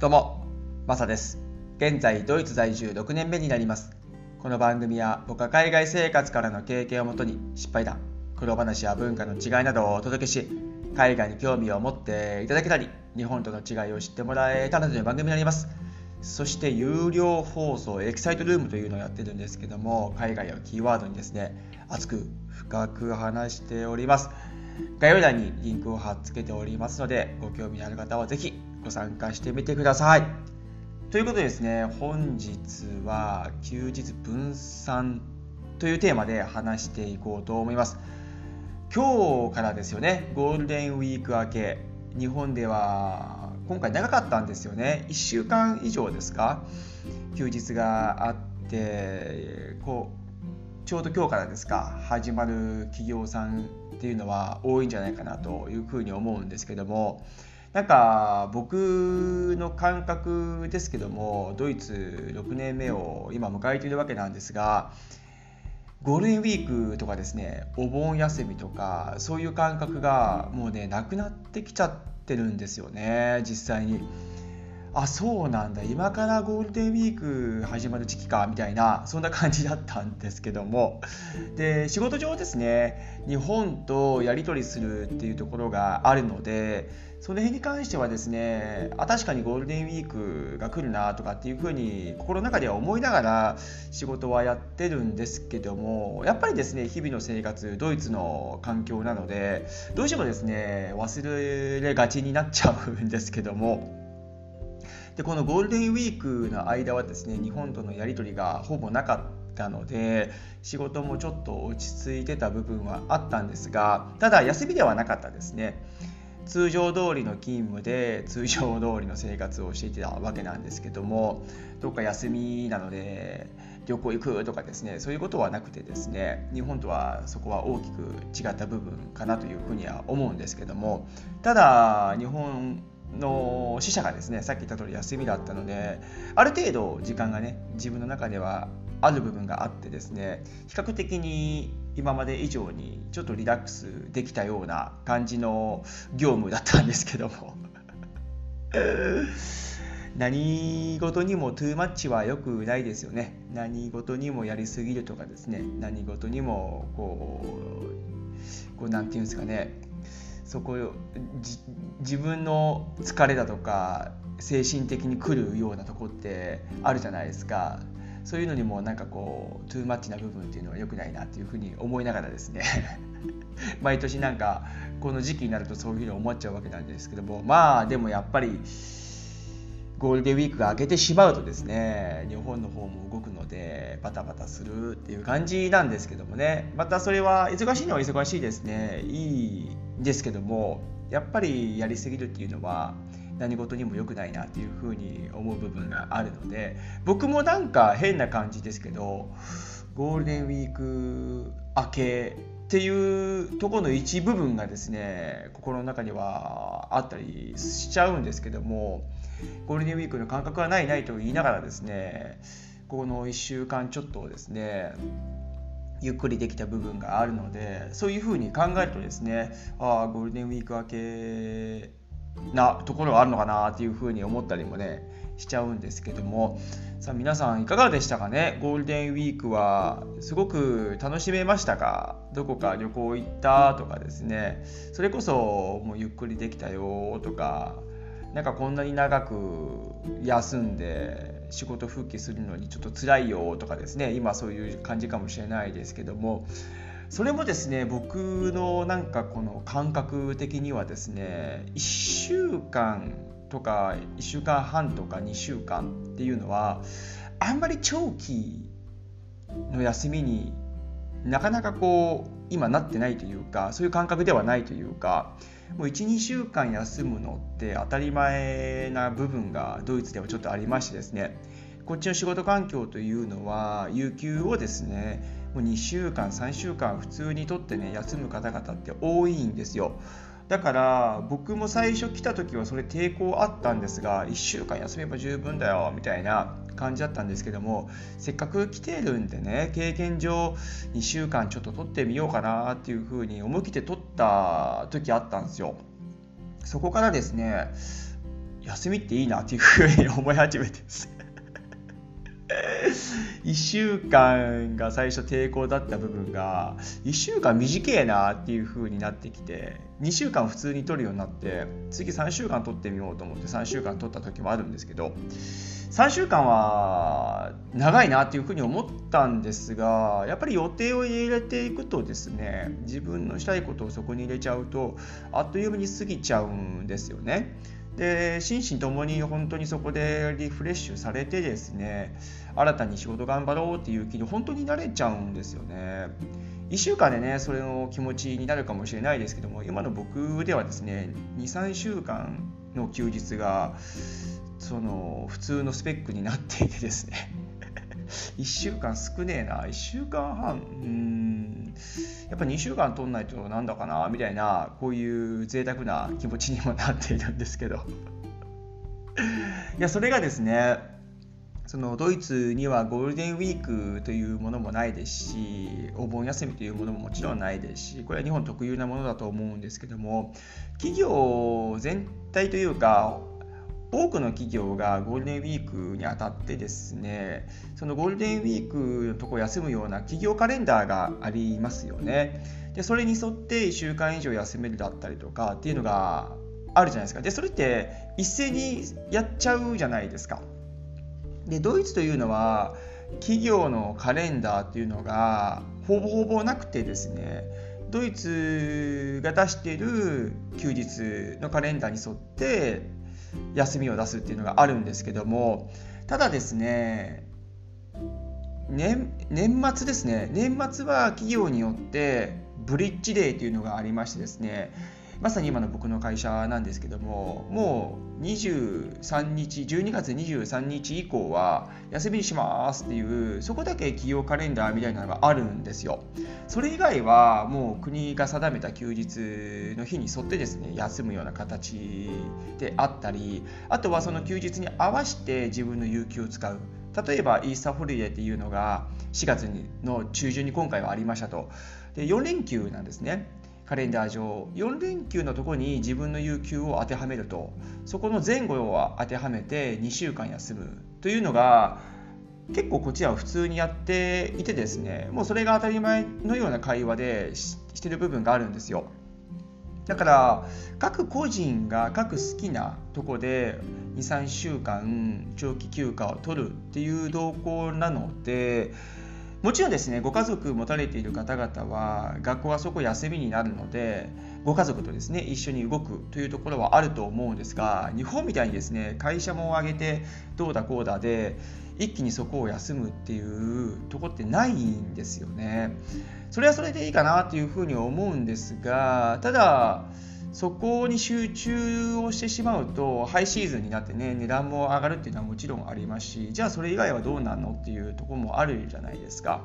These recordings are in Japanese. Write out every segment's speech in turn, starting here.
どうも、マサです。現在、ドイツ在住6年目になります。この番組は僕は海外生活からの経験をもとに失敗談、苦労話や文化の違いなどをお届けし、海外に興味を持っていただけたり、日本との違いを知ってもらえたらという番組になります。そして有料放送エキサイトルームというのをやってるんですけども、海外をキーワードにですね、熱く深く話しております。概要欄にリンクを貼っ付けておりますので、ご興味のある方はぜひご参加してみてください。ということでですね、本日は休日分散というテーマで話していこうと思います。今日からですよね、ゴールデンウィーク明け、日本では今回長かったんですよね、1週間以上ですか、休日があって、こうちょうど今日からですか、始まる企業さんっていうのは多いんじゃないかなというふうに思うんですけども、なんか僕の感覚ですけどもドイツ6年目を今迎えているわけなんですがゴールデンウィークとかですねお盆休みとかそういう感覚がもうねなくなってきちゃってるんですよね実際に。あそうなんだ。今からゴールデンウィーク始まる時期かみたいなそんな感じだったんですけども。で仕事上ですね日本とやり取りするっていうところがあるのでその辺に関してはですねあ確かにゴールデンウィークが来るなとかっていうふうに心の中では思いながら仕事はやってるんですけどもやっぱりですね日々の生活ドイツの環境なのでどうしてもですね忘れがちになっちゃうんですけども。でこのゴールデンウィークの間はですね日本とのやり取りがほぼなかったので仕事もちょっと落ち着いてた部分はあったんですがただ休みではなかったですね。通常通りの勤務で通常通りの生活をしていたわけなんですけどもどっか休みなので旅行行くとかですねそういうことはなくてですね日本とはそこは大きく違った部分かなというふうには思うんですけどもただ日本の死者がですねさっき言った通り休みだったのである程度時間がね自分の中ではある部分があってですね比較的に今まで以上にちょっとリラックスできたような感じの業務だったんですけども。何事にもトゥーマッチは良くないですよね。何事にもやりすぎるとかですね。何事にもこうこうなんていうんですかね。そこ自分の疲れだとか精神的に来るようなとこってあるじゃないですか。そういうのにもなんかこうトゥーマッチな部分っていうのは良くないなっていうふうに思いながらですね。毎年なんかこの時期になるとそういうふうに思っちゃうわけなんですけども。まあでもやっぱりゴールデンウィークが明けてしまうとですね日本の方も動くのでバタバタするっていう感じなんですけどもね。またそれは忙しいのは忙しいですね。いいですけどもやっぱりやりすぎるっていうのは何事にも良くないなっていうふうに思う部分があるので僕もなんか変な感じですけどゴールデンウィーク明けっていうとこの一部分がですね心の中にはあったりしちゃうんですけどもゴールデンウィークの感覚はないないと言いながらですねこの1週間ちょっとですねゆっくりできた部分があるのでそういうふうに考えるとですねああゴールデンウィーク明けなところがあるのかなっていうふうに思ったりもねしちゃうんですけども。さあ皆さんいかがでしたかね？ゴールデンウィークはすごく楽しめましたか？どこか旅行行ったとかですね。それこそもうゆっくりできたよとかなんかこんなに長く休んで仕事復帰するのにちょっと辛いよとかですね。今そういう感じかもしれないですけども。それもですね僕のなんかこの感覚的にはですね1週間とか1週間半とか2週間っていうのはあんまり長期の休みになかなかこう今なってないというかそういう感覚ではないというかもう12週間休むのって当たり前な部分がドイツではちょっとありましてですね。こっちの仕事環境というのは有給をですねもう2週間3週間普通にとってね休む方々って多いんですよ。だから僕も最初来た時はそれ抵抗あったんですが1週間休めば十分だよみたいな感じだったんですけどもせっかく来てるんでね経験上2週間ちょっと取ってみようかなっていうふうに思い切って取った時あったんですよ。そこからですね休みっていいなっていうふうに思い始めてです 1週間が最初抵抗だった部分が1週間短えなっていう風になってきて2週間普通に取るようになって次3週間取ってみようと思って3週間取った時もあるんですけど3週間は長いなっていうふうに思ったんですがやっぱり予定を入れていくとですね自分のしたいことをそこに入れちゃうとあっという間に過ぎちゃうんですよね。で心身ともに本当にそこでリフレッシュされてですね新たに仕事頑張ろうっていう気に本当になれちゃうんですよね。1週間でねそれの気持ちになるかもしれないですけども今の僕ではですね23週間の休日がその普通のスペックになっていてですね 1週間少ねえな1週間半うんやっぱ2週間取んないとなんだかなみたいなこういう贅沢な気持ちにもなっているんですけど。いやそれがですねそのドイツにはゴールデンウィークというものもないですしお盆休みというものももちろんないですしこれは日本特有なものだと思うんですけども企業全体というか多くの企業がゴールデンウィークにあたってですねそのゴールデンウィークのとこ休むような企業カレンダーがありますよね。でそれに沿って1週間以上休めるだったりとかっていうのがあるじゃないですか。でそれって一斉にやっちゃうじゃないですか。でドイツというのは企業のカレンダーっていうのがほぼほぼなくてですねドイツが出している休日のカレンダーに沿って休みを出すっていうのがあるんですけどもただですね年末ですね年末は企業によってブリッジデーというのがありましてですねまさに今の僕の会社なんですけどももう23日12月23日以降は休みにしますっていうそこだけ企業カレンダーみたいなのがあるんですよ。それ以外はもう国が定めた休日の日に沿ってですね休むような形であったりあとはその休日に合わせて自分の有給を使う。例えばイースターホリデーっていうのが4月の中旬に今回はありましたと。で4連休なんですね。カレンダー上。4連休のとこに自分の有給を当てはめると。そこの前後を当てはめて2週間休むというのが結構こっちは普通にやっていてですねもうそれが当たり前のような会話でしてる部分があるんですよ。だから各個人が各好きなとこで23週間長期休暇を取るっていう動向なのでもちろんですねご家族持たれている方々は学校はそこ休みになるのでご家族とですね一緒に動くというところはあると思うんですが日本みたいにですね会社も挙げてどうだこうだで一気にそこを休むっていうとこってないんですよね。それはそれでいいかなっていうふうに思うんですがただそこに集中をしてしまうとハイシーズンになってね値段も上がるっていうのはもちろんありますしじゃあそれ以外はどうなのっていうところもあるじゃないですか。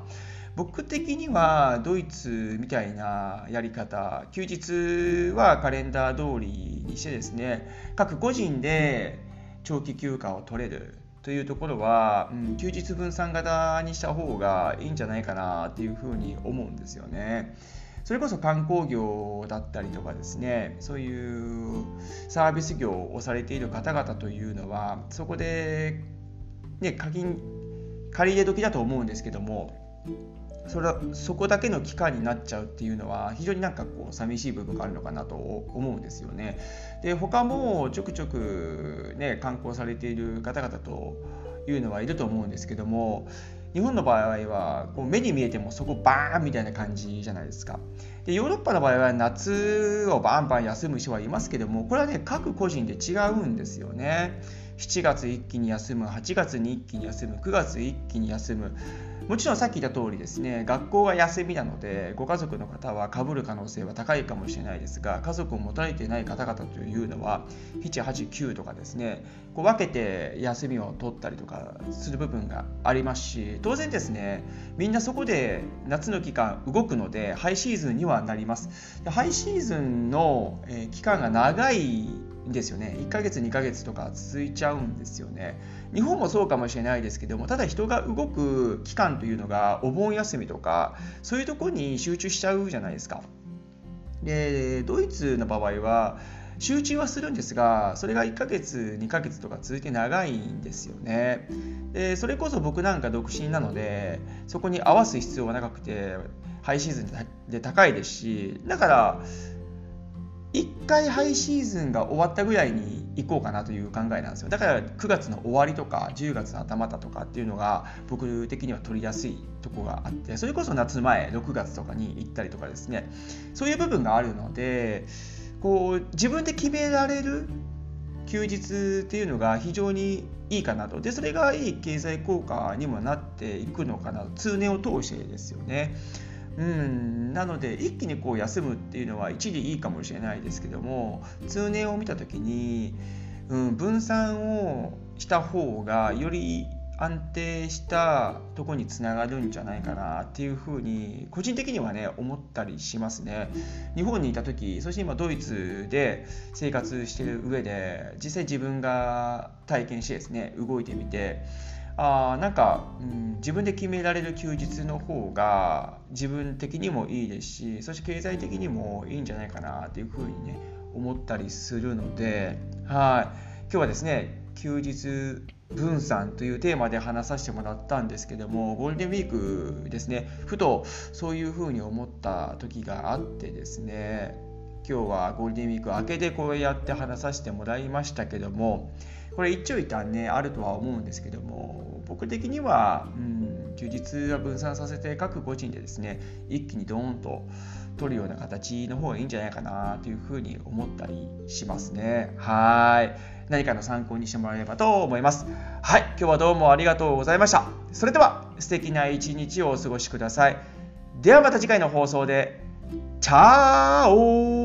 僕的にはドイツみたいなやり方休日はカレンダー通りにしてですね各個人で長期休暇を取れるというところは、うん、休日分散型にした方がいいんじゃないかなっていうふうに思うんですよね。それこそ観光業だったりとかですねそういうサービス業をされている方々というのはそこで、ね、課金借り入れ時だと思うんですけどもそれそこだけの期間になっちゃうっていうのは非常になんかこう寂しい部分があるのかなと思うんですよね。で他もちょくちょくね観光されている方々というのはいると思うんですけども日本の場合はこう目に見えてもそこバーンみたいな感じじゃないですか。でヨーロッパの場合は夏をバンバン休む人はいますけどもこれはね各個人で違うんですよね。7月一気に休む8月に一気に休む9月一気に休むもちろんさっき言った通りですね学校が休みなのでご家族の方はかぶる可能性は高いかもしれないですが家族を持たれていない方々というのは789とかですねこう分けて休みを取ったりとかする部分がありますし当然ですねみんなそこで夏の期間動くのでハイシーズンにはなります。ハイシーズンの期間が長いですよね。1ヶ月2ヶ月とか続いちゃうんですよね。日本もそうかもしれないですけどもただ人が動く期間というのがお盆休みとかそういうところに集中しちゃうじゃないですか。でドイツの場合は集中はするんですがそれが1ヶ月2ヶ月とか続いて長いんですよね。でそれこそ僕なんか独身なのでそこに合わす必要はなくてハイシーズンで高いですしだから1回ハイシーズンが終わったぐらいに行こうかなという考えなんですよ。だから9月の終わりとか10月の頭だとかっていうのが僕的には取りやすいとこがあってそれこそ夏前6月とかに行ったりとかですね。そういう部分があるのでこう自分で決められる休日っていうのが非常にいいかなと。でそれがいい経済効果にもなっていくのかな通年を通してですよね。うん。なので一気にこう休むっていうのは一理いいかもしれないですけども通年を見た時に、うん、分散をした方がより安定したとこにつながるんじゃないかなっていうふうに個人的にはね思ったりしますね。日本にいた時そして今ドイツで生活してる上で実際自分が体験してですね動いてみてあなんか、うん、自分で決められる休日の方が自分的にもいいですしそして経済的にもいいんじゃないかなっていうふうにね思ったりするのではい。今日はですね休日分散というテーマで話させてもらったんですけどもゴールデンウィークですねふとそういうふうに思った時があってですね今日はゴールデンウィーク明けでこうやって話させてもらいましたけどもこれ一長一短ねあるとは思うんですけども僕的には、うん、休日は分散させて各個人でですね一気にドーンと取るような形の方がいいんじゃないかなというふうに思ったりしますね。はい。何かの参考にしてもらえればと思います。はい。今日はどうもありがとうございました。それでは素敵な一日をお過ごしください。ではまた次回の放送で。チャオ